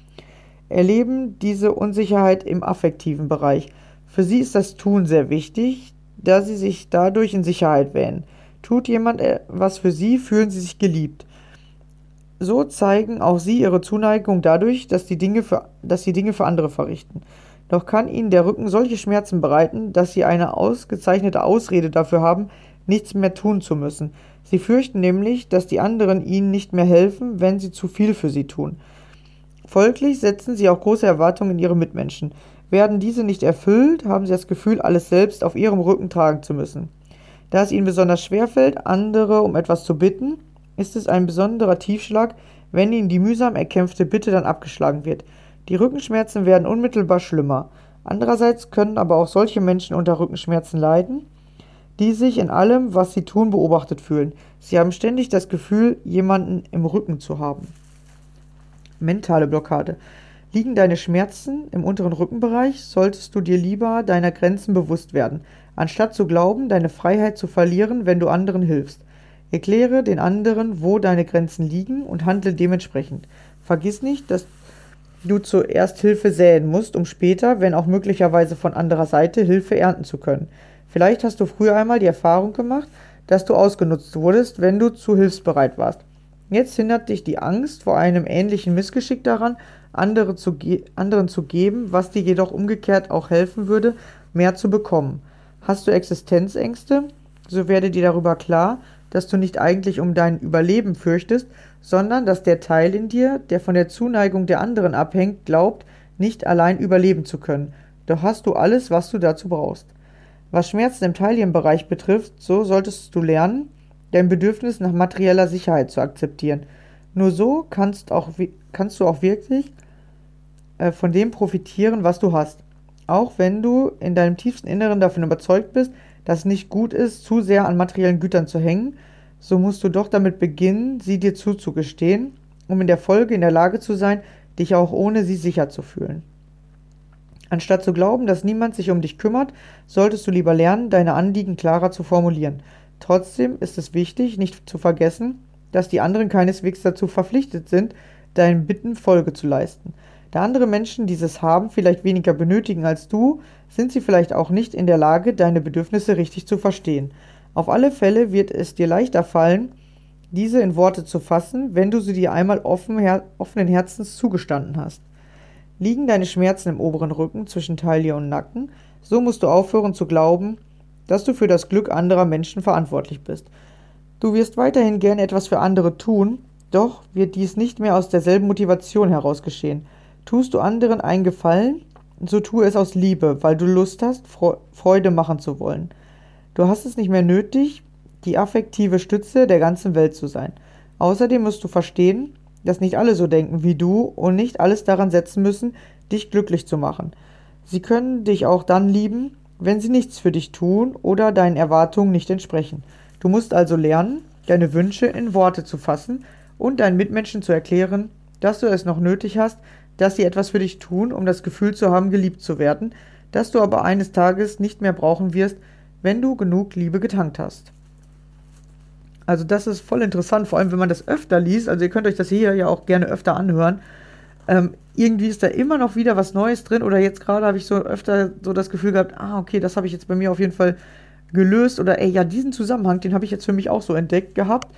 erleben diese Unsicherheit im affektiven Bereich. Für sie ist das Tun sehr wichtig, da sie sich dadurch in Sicherheit wähnen. Tut jemand was für sie, fühlen sie sich geliebt. So zeigen auch sie ihre Zuneigung dadurch, dass, die Dinge für, dass sie Dinge für andere verrichten. Doch kann ihnen der Rücken solche Schmerzen bereiten, dass sie eine ausgezeichnete Ausrede dafür haben, nichts mehr tun zu müssen. Sie fürchten nämlich, dass die anderen ihnen nicht mehr helfen, wenn sie zu viel für sie tun. Folglich setzen sie auch große Erwartungen in ihre Mitmenschen. Werden diese nicht erfüllt, haben sie das Gefühl, alles selbst auf ihrem Rücken tragen zu müssen. Da es ihnen besonders schwer fällt, andere um etwas zu bitten, ist es ein besonderer Tiefschlag, wenn ihnen die mühsam erkämpfte Bitte dann abgeschlagen wird. Die Rückenschmerzen werden unmittelbar schlimmer. Andererseits können aber auch solche Menschen unter Rückenschmerzen leiden, die sich in allem, was sie tun, beobachtet fühlen. Sie haben ständig das Gefühl, jemanden im Rücken zu haben. Mentale Blockade. Liegen deine Schmerzen im unteren Rückenbereich, solltest du dir lieber deiner Grenzen bewusst werden, anstatt zu glauben, deine Freiheit zu verlieren, wenn du anderen hilfst. Erkläre den anderen, wo deine Grenzen liegen und handle dementsprechend. Vergiss nicht, dass du zuerst Hilfe säen musst, um später, wenn auch möglicherweise von anderer Seite, Hilfe ernten zu können. Vielleicht hast du früher einmal die Erfahrung gemacht, dass du ausgenutzt wurdest, wenn du zu hilfsbereit warst. Jetzt hindert dich die Angst vor einem ähnlichen Missgeschick daran, andere zu anderen zu geben, was dir jedoch umgekehrt auch helfen würde, mehr zu bekommen. Hast du Existenzängste? So werde dir darüber klar, dass du nicht eigentlich um dein Überleben fürchtest, sondern dass der Teil in dir, der von der Zuneigung der anderen abhängt, glaubt, nicht allein überleben zu können. Doch hast du alles, was du dazu brauchst. Was Schmerzen im Taillenbereich betrifft, so solltest du lernen, dein Bedürfnis nach materieller Sicherheit zu akzeptieren. Nur so kannst, auch, kannst du auch wirklich äh, von dem profitieren, was du hast. Auch wenn du in deinem tiefsten Inneren davon überzeugt bist, dass es nicht gut ist, zu sehr an materiellen Gütern zu hängen, so musst du doch damit beginnen, sie dir zuzugestehen, um in der Folge in der Lage zu sein, dich auch ohne sie sicher zu fühlen. Anstatt zu glauben, dass niemand sich um dich kümmert, solltest du lieber lernen, deine Anliegen klarer zu formulieren. Trotzdem ist es wichtig, nicht zu vergessen, dass die anderen keineswegs dazu verpflichtet sind, deinen Bitten Folge zu leisten. Da andere Menschen dieses Haben vielleicht weniger benötigen als du, sind sie vielleicht auch nicht in der Lage, deine Bedürfnisse richtig zu verstehen. Auf alle Fälle wird es dir leichter fallen, diese in Worte zu fassen, wenn du sie dir einmal offen, her offenen Herzens zugestanden hast. Liegen deine Schmerzen im oberen Rücken zwischen Taille und Nacken, so musst du aufhören zu glauben, dass du für das Glück anderer Menschen verantwortlich bist. Du wirst weiterhin gern etwas für andere tun, doch wird dies nicht mehr aus derselben Motivation heraus geschehen. Tust du anderen einen Gefallen, so tue es aus Liebe, weil du Lust hast, Freude machen zu wollen. Du hast es nicht mehr nötig, die affektive Stütze der ganzen Welt zu sein. Außerdem musst du verstehen, dass nicht alle so denken wie du und nicht alles daran setzen müssen, dich glücklich zu machen. Sie können dich auch dann lieben, wenn sie nichts für dich tun oder deinen Erwartungen nicht entsprechen. Du musst also lernen, deine Wünsche in Worte zu fassen und deinen Mitmenschen zu erklären, dass du es noch nötig hast, dass sie etwas für dich tun, um das Gefühl zu haben, geliebt zu werden, das du aber eines Tages nicht mehr brauchen wirst, wenn du genug Liebe getankt hast. Also das ist voll interessant, vor allem wenn man das öfter liest. Also ihr könnt euch das hier ja auch gerne öfter anhören. Ähm, irgendwie ist da immer noch wieder was Neues drin. Oder jetzt gerade habe ich so öfter so das Gefühl gehabt, ah, okay, das habe ich jetzt bei mir auf jeden Fall gelöst. Oder ey, ja, diesen Zusammenhang, den habe ich jetzt für mich auch so entdeckt gehabt.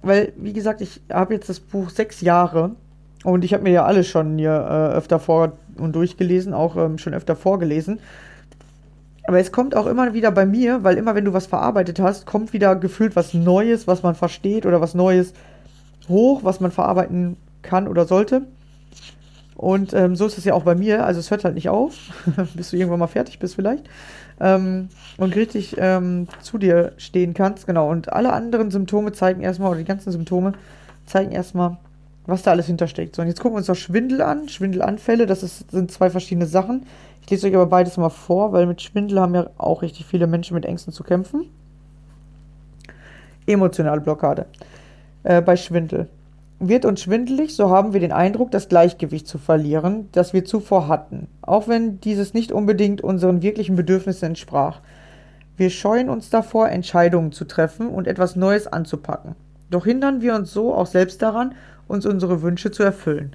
Weil, wie gesagt, ich habe jetzt das Buch sechs Jahre und ich habe mir ja alles schon hier äh, öfter vor und durchgelesen, auch ähm, schon öfter vorgelesen. Aber es kommt auch immer wieder bei mir, weil immer wenn du was verarbeitet hast, kommt wieder gefühlt was Neues, was man versteht oder was Neues hoch, was man verarbeiten kann oder sollte. Und ähm, so ist es ja auch bei mir. Also es hört halt nicht auf, bis du irgendwann mal fertig bist vielleicht. Ähm, und richtig ähm, zu dir stehen kannst. Genau. Und alle anderen Symptome zeigen erstmal, oder die ganzen Symptome zeigen erstmal, was da alles hintersteckt. So, und jetzt gucken wir uns noch Schwindel an. Schwindelanfälle, das ist, sind zwei verschiedene Sachen. Ich lese euch aber beides mal vor, weil mit Schwindel haben ja auch richtig viele Menschen mit Ängsten zu kämpfen. Emotionale Blockade. Äh, bei Schwindel. Wird uns schwindelig, so haben wir den Eindruck, das Gleichgewicht zu verlieren, das wir zuvor hatten, auch wenn dieses nicht unbedingt unseren wirklichen Bedürfnissen entsprach. Wir scheuen uns davor, Entscheidungen zu treffen und etwas Neues anzupacken. Doch hindern wir uns so auch selbst daran, uns unsere Wünsche zu erfüllen.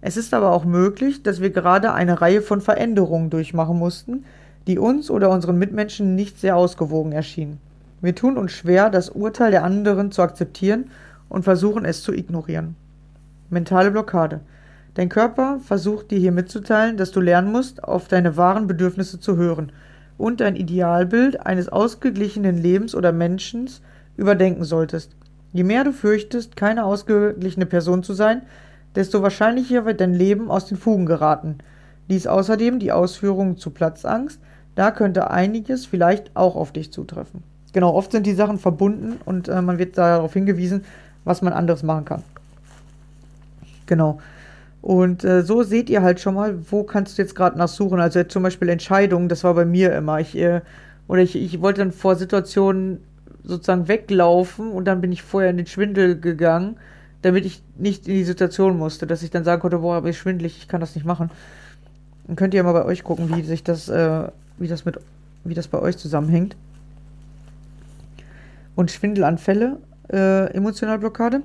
Es ist aber auch möglich, dass wir gerade eine Reihe von Veränderungen durchmachen mussten, die uns oder unseren Mitmenschen nicht sehr ausgewogen erschienen. Wir tun uns schwer, das Urteil der anderen zu akzeptieren und versuchen es zu ignorieren. Mentale Blockade. Dein Körper versucht dir hier mitzuteilen, dass du lernen musst, auf deine wahren Bedürfnisse zu hören und dein Idealbild eines ausgeglichenen Lebens oder Menschen überdenken solltest. Je mehr du fürchtest, keine ausgeglichene Person zu sein, desto wahrscheinlicher wird dein Leben aus den Fugen geraten. Dies außerdem die Ausführungen zu Platzangst, da könnte einiges vielleicht auch auf dich zutreffen. Genau, oft sind die Sachen verbunden und äh, man wird darauf hingewiesen, was man anderes machen kann. Genau. Und äh, so seht ihr halt schon mal, wo kannst du jetzt gerade nachsuchen. Also zum Beispiel Entscheidungen, das war bei mir immer. Ich, äh, oder ich, ich wollte dann vor Situationen sozusagen weglaufen und dann bin ich vorher in den Schwindel gegangen damit ich nicht in die Situation musste, dass ich dann sagen konnte, boah, aber ich schwindelig, ich kann das nicht machen. Dann könnt ihr mal bei euch gucken, wie sich das, äh, wie das mit, wie das bei euch zusammenhängt. Und Schwindelanfälle, äh, Emotionalblockade.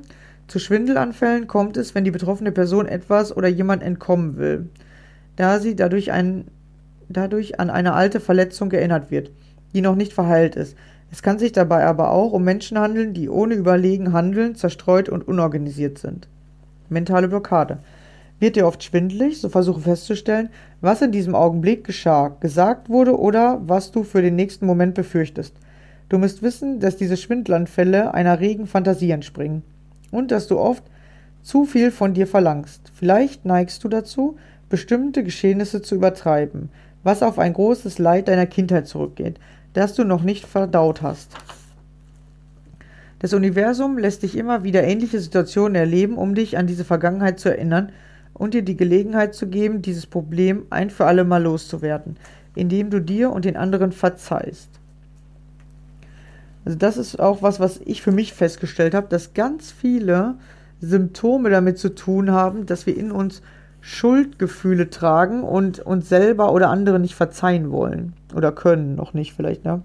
Zu Schwindelanfällen kommt es, wenn die betroffene Person etwas oder jemand entkommen will, da sie dadurch, ein, dadurch an eine alte Verletzung erinnert wird, die noch nicht verheilt ist. Es kann sich dabei aber auch um Menschen handeln, die ohne Überlegen handeln, zerstreut und unorganisiert sind. Mentale Blockade. Wird dir oft schwindelig, so versuche festzustellen, was in diesem Augenblick geschah, gesagt wurde oder was du für den nächsten Moment befürchtest. Du musst wissen, dass diese Schwindelanfälle einer regen Fantasie entspringen und dass du oft zu viel von dir verlangst. Vielleicht neigst du dazu, bestimmte Geschehnisse zu übertreiben, was auf ein großes Leid deiner Kindheit zurückgeht, das du noch nicht verdaut hast. Das Universum lässt dich immer wieder ähnliche Situationen erleben, um dich an diese Vergangenheit zu erinnern und dir die Gelegenheit zu geben, dieses Problem ein für alle Mal loszuwerden, indem du dir und den anderen verzeihst. Also das ist auch was, was ich für mich festgestellt habe, dass ganz viele Symptome damit zu tun haben, dass wir in uns Schuldgefühle tragen und uns selber oder andere nicht verzeihen wollen. Oder können, noch nicht vielleicht, ne?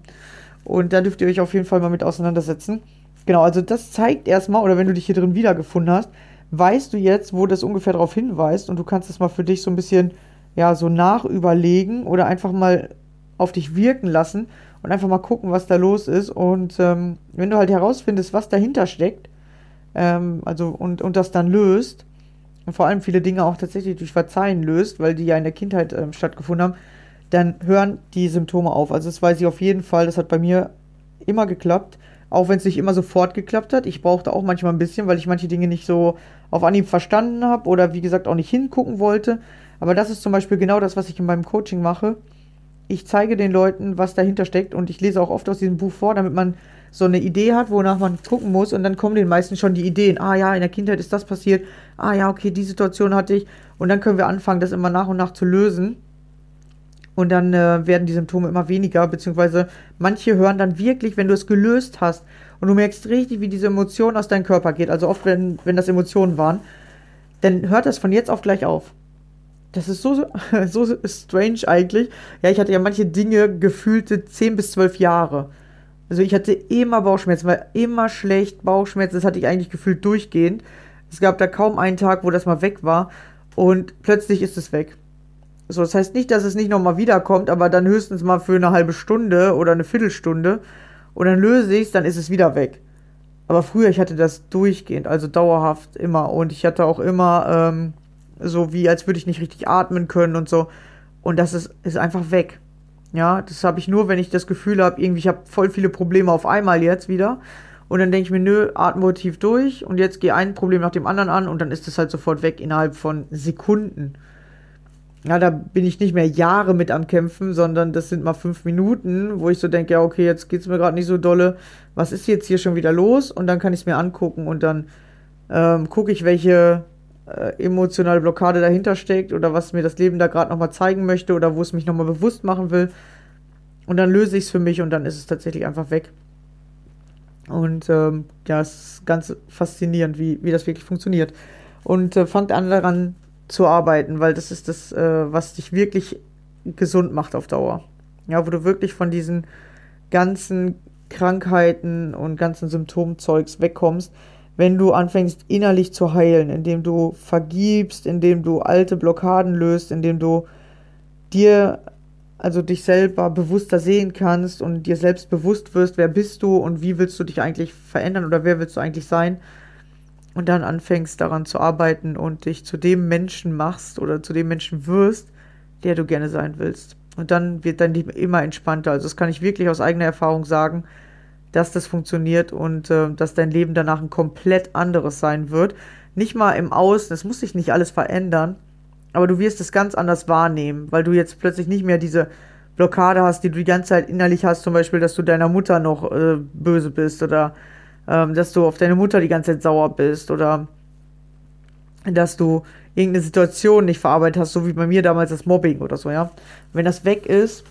Und da dürft ihr euch auf jeden Fall mal mit auseinandersetzen. Genau, also das zeigt erstmal, oder wenn du dich hier drin wiedergefunden hast, weißt du jetzt, wo das ungefähr darauf hinweist und du kannst es mal für dich so ein bisschen, ja, so nachüberlegen oder einfach mal auf dich wirken lassen und einfach mal gucken, was da los ist. Und ähm, wenn du halt herausfindest, was dahinter steckt, ähm, also und, und das dann löst, und vor allem viele Dinge auch tatsächlich durch Verzeihen löst, weil die ja in der Kindheit ähm, stattgefunden haben, dann hören die Symptome auf. Also das weiß ich auf jeden Fall, das hat bei mir immer geklappt, auch wenn es nicht immer sofort geklappt hat. Ich brauchte auch manchmal ein bisschen, weil ich manche Dinge nicht so auf Anhieb verstanden habe oder wie gesagt auch nicht hingucken wollte. Aber das ist zum Beispiel genau das, was ich in meinem Coaching mache. Ich zeige den Leuten, was dahinter steckt und ich lese auch oft aus diesem Buch vor, damit man so eine Idee hat, wonach man gucken muss und dann kommen den meisten schon die Ideen. Ah ja, in der Kindheit ist das passiert. Ah ja, okay, die Situation hatte ich. Und dann können wir anfangen, das immer nach und nach zu lösen. Und dann äh, werden die Symptome immer weniger, beziehungsweise manche hören dann wirklich, wenn du es gelöst hast und du merkst richtig, wie diese Emotion aus deinem Körper geht. Also oft, wenn, wenn das Emotionen waren, dann hört das von jetzt auf gleich auf. Das ist so, so strange eigentlich. Ja, ich hatte ja manche Dinge gefühlte 10 bis 12 Jahre. Also ich hatte immer Bauchschmerzen, war immer schlecht Bauchschmerzen. Das hatte ich eigentlich gefühlt durchgehend. Es gab da kaum einen Tag, wo das mal weg war. Und plötzlich ist es weg. So, das heißt nicht, dass es nicht nochmal wiederkommt, aber dann höchstens mal für eine halbe Stunde oder eine Viertelstunde. Und dann löse ich es, dann ist es wieder weg. Aber früher, ich hatte das durchgehend, also dauerhaft immer. Und ich hatte auch immer ähm, so wie, als würde ich nicht richtig atmen können und so. Und das ist, ist einfach weg. Ja, das habe ich nur, wenn ich das Gefühl habe, irgendwie, ich habe voll viele Probleme auf einmal jetzt wieder. Und dann denke ich mir, nö, atme tief durch und jetzt gehe ein Problem nach dem anderen an und dann ist es halt sofort weg innerhalb von Sekunden. Ja, da bin ich nicht mehr Jahre mit am Kämpfen, sondern das sind mal fünf Minuten, wo ich so denke, ja, okay, jetzt geht es mir gerade nicht so dolle. Was ist jetzt hier schon wieder los? Und dann kann ich es mir angucken und dann ähm, gucke ich, welche äh, emotionale Blockade dahinter steckt oder was mir das Leben da gerade nochmal zeigen möchte oder wo es mich nochmal bewusst machen will. Und dann löse ich es für mich und dann ist es tatsächlich einfach weg. Und ähm, ja, es ist ganz faszinierend, wie, wie das wirklich funktioniert. Und äh, fangt an daran zu arbeiten, weil das ist das, äh, was dich wirklich gesund macht auf Dauer. Ja, wo du wirklich von diesen ganzen Krankheiten und ganzen Symptomzeugs wegkommst, wenn du anfängst innerlich zu heilen, indem du vergibst, indem du alte Blockaden löst, indem du dir, also dich selber bewusster sehen kannst und dir selbst bewusst wirst, wer bist du und wie willst du dich eigentlich verändern oder wer willst du eigentlich sein. Und dann anfängst daran zu arbeiten und dich zu dem Menschen machst oder zu dem Menschen wirst, der du gerne sein willst. Und dann wird dein Leben immer entspannter. Also das kann ich wirklich aus eigener Erfahrung sagen dass das funktioniert und äh, dass dein Leben danach ein komplett anderes sein wird. Nicht mal im Außen, es muss sich nicht alles verändern, aber du wirst es ganz anders wahrnehmen, weil du jetzt plötzlich nicht mehr diese Blockade hast, die du die ganze Zeit innerlich hast, zum Beispiel, dass du deiner Mutter noch äh, böse bist oder ähm, dass du auf deine Mutter die ganze Zeit sauer bist oder dass du irgendeine Situation nicht verarbeitet hast, so wie bei mir damals das Mobbing oder so, ja. Wenn das weg ist,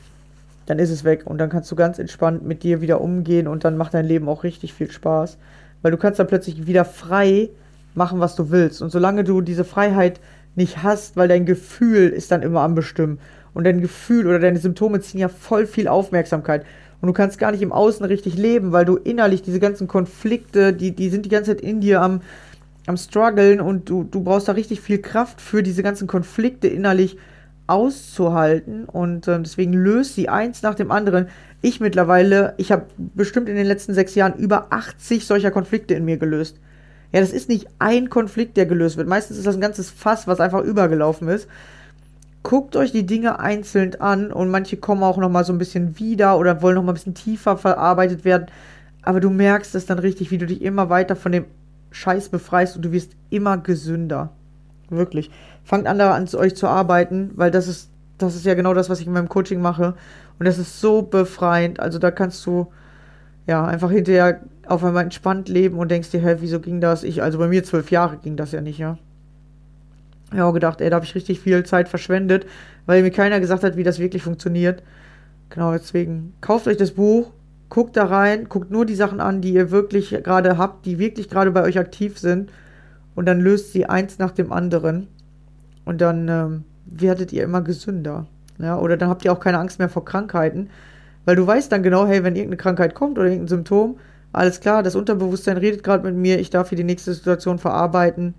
dann ist es weg und dann kannst du ganz entspannt mit dir wieder umgehen und dann macht dein Leben auch richtig viel Spaß, weil du kannst dann plötzlich wieder frei machen, was du willst. Und solange du diese Freiheit nicht hast, weil dein Gefühl ist dann immer am Bestimmen. Und dein Gefühl oder deine Symptome ziehen ja voll viel Aufmerksamkeit. Und du kannst gar nicht im Außen richtig leben, weil du innerlich diese ganzen Konflikte, die, die sind die ganze Zeit in dir am, am struggeln und du, du brauchst da richtig viel Kraft für diese ganzen Konflikte innerlich auszuhalten und äh, deswegen löst sie eins nach dem anderen. Ich mittlerweile, ich habe bestimmt in den letzten sechs Jahren über 80 solcher Konflikte in mir gelöst. Ja, das ist nicht ein Konflikt, der gelöst wird. Meistens ist das ein ganzes Fass, was einfach übergelaufen ist. Guckt euch die Dinge einzeln an und manche kommen auch noch mal so ein bisschen wieder oder wollen noch mal ein bisschen tiefer verarbeitet werden. Aber du merkst es dann richtig, wie du dich immer weiter von dem Scheiß befreist und du wirst immer gesünder. Wirklich. Fangt an, an euch zu arbeiten, weil das ist, das ist ja genau das, was ich in meinem Coaching mache. Und das ist so befreiend. Also da kannst du ja einfach hinterher auf einmal entspannt leben und denkst dir, hä, wieso ging das? Ich, also bei mir zwölf Jahre ging das ja nicht, ja. Ich habe auch gedacht, ey, da habe ich richtig viel Zeit verschwendet, weil mir keiner gesagt hat, wie das wirklich funktioniert. Genau, deswegen kauft euch das Buch, guckt da rein, guckt nur die Sachen an, die ihr wirklich gerade habt, die wirklich gerade bei euch aktiv sind und dann löst sie eins nach dem anderen und dann ähm, werdet ihr immer gesünder. Ja, oder dann habt ihr auch keine Angst mehr vor Krankheiten, weil du weißt dann genau, hey, wenn irgendeine Krankheit kommt oder irgendein Symptom, alles klar, das Unterbewusstsein redet gerade mit mir, ich darf hier die nächste Situation verarbeiten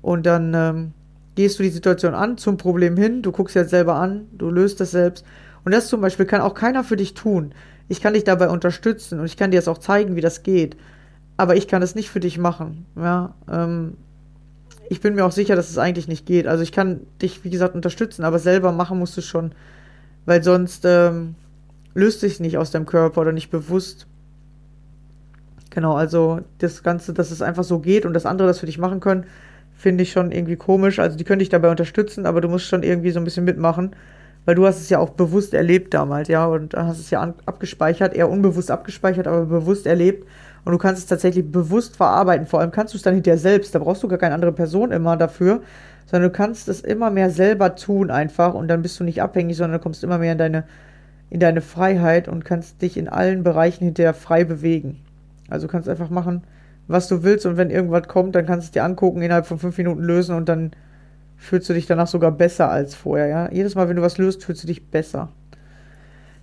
und dann ähm, gehst du die Situation an, zum Problem hin, du guckst jetzt selber an, du löst das selbst und das zum Beispiel kann auch keiner für dich tun. Ich kann dich dabei unterstützen und ich kann dir das auch zeigen, wie das geht. Aber ich kann es nicht für dich machen. Ja, ähm, ich bin mir auch sicher, dass es eigentlich nicht geht. Also ich kann dich, wie gesagt, unterstützen, aber selber machen musst du schon. Weil sonst ähm, löst sich nicht aus deinem Körper oder nicht bewusst. Genau, also das Ganze, dass es einfach so geht und das andere das für dich machen können, finde ich schon irgendwie komisch. Also die können dich dabei unterstützen, aber du musst schon irgendwie so ein bisschen mitmachen, weil du hast es ja auch bewusst erlebt damals, ja, und hast es ja abgespeichert, eher unbewusst abgespeichert, aber bewusst erlebt. Und du kannst es tatsächlich bewusst verarbeiten. Vor allem kannst du es dann hinterher selbst. Da brauchst du gar keine andere Person immer dafür, sondern du kannst es immer mehr selber tun einfach und dann bist du nicht abhängig, sondern du kommst immer mehr in deine, in deine Freiheit und kannst dich in allen Bereichen hinterher frei bewegen. Also du kannst einfach machen, was du willst und wenn irgendwas kommt, dann kannst du es dir angucken, innerhalb von fünf Minuten lösen und dann fühlst du dich danach sogar besser als vorher, ja. Jedes Mal, wenn du was löst, fühlst du dich besser.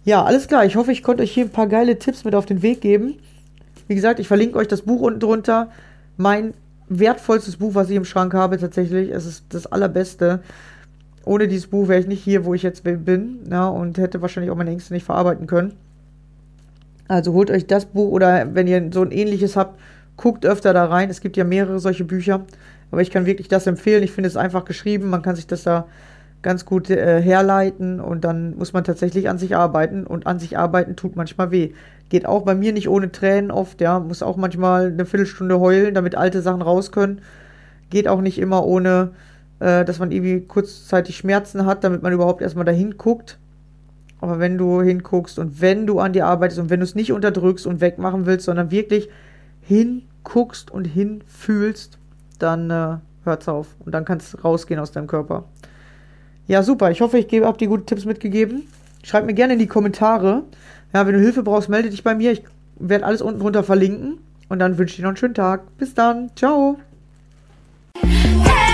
Ja, alles klar. Ich hoffe, ich konnte euch hier ein paar geile Tipps mit auf den Weg geben. Wie gesagt, ich verlinke euch das Buch unten drunter. Mein wertvollstes Buch, was ich im Schrank habe, tatsächlich. Es ist das allerbeste. Ohne dieses Buch wäre ich nicht hier, wo ich jetzt bin. Ja, und hätte wahrscheinlich auch meine Ängste nicht verarbeiten können. Also holt euch das Buch oder wenn ihr so ein ähnliches habt, guckt öfter da rein. Es gibt ja mehrere solche Bücher. Aber ich kann wirklich das empfehlen. Ich finde es einfach geschrieben. Man kann sich das da ganz gut äh, herleiten und dann muss man tatsächlich an sich arbeiten. Und an sich arbeiten tut manchmal weh. Geht auch bei mir nicht ohne Tränen oft, ja. Muss auch manchmal eine Viertelstunde heulen, damit alte Sachen raus können. Geht auch nicht immer ohne, äh, dass man irgendwie kurzzeitig Schmerzen hat, damit man überhaupt erstmal dahin guckt. Aber wenn du hinguckst und wenn du an dir arbeitest und wenn du es nicht unterdrückst und wegmachen willst, sondern wirklich hinguckst und hinfühlst, dann äh, hört's auf. Und dann kannst rausgehen aus deinem Körper. Ja, super. Ich hoffe, ich habe dir gute Tipps mitgegeben. Schreib mir gerne in die Kommentare. Ja, wenn du Hilfe brauchst, melde dich bei mir. Ich werde alles unten drunter verlinken. Und dann wünsche ich dir noch einen schönen Tag. Bis dann. Ciao. Hey!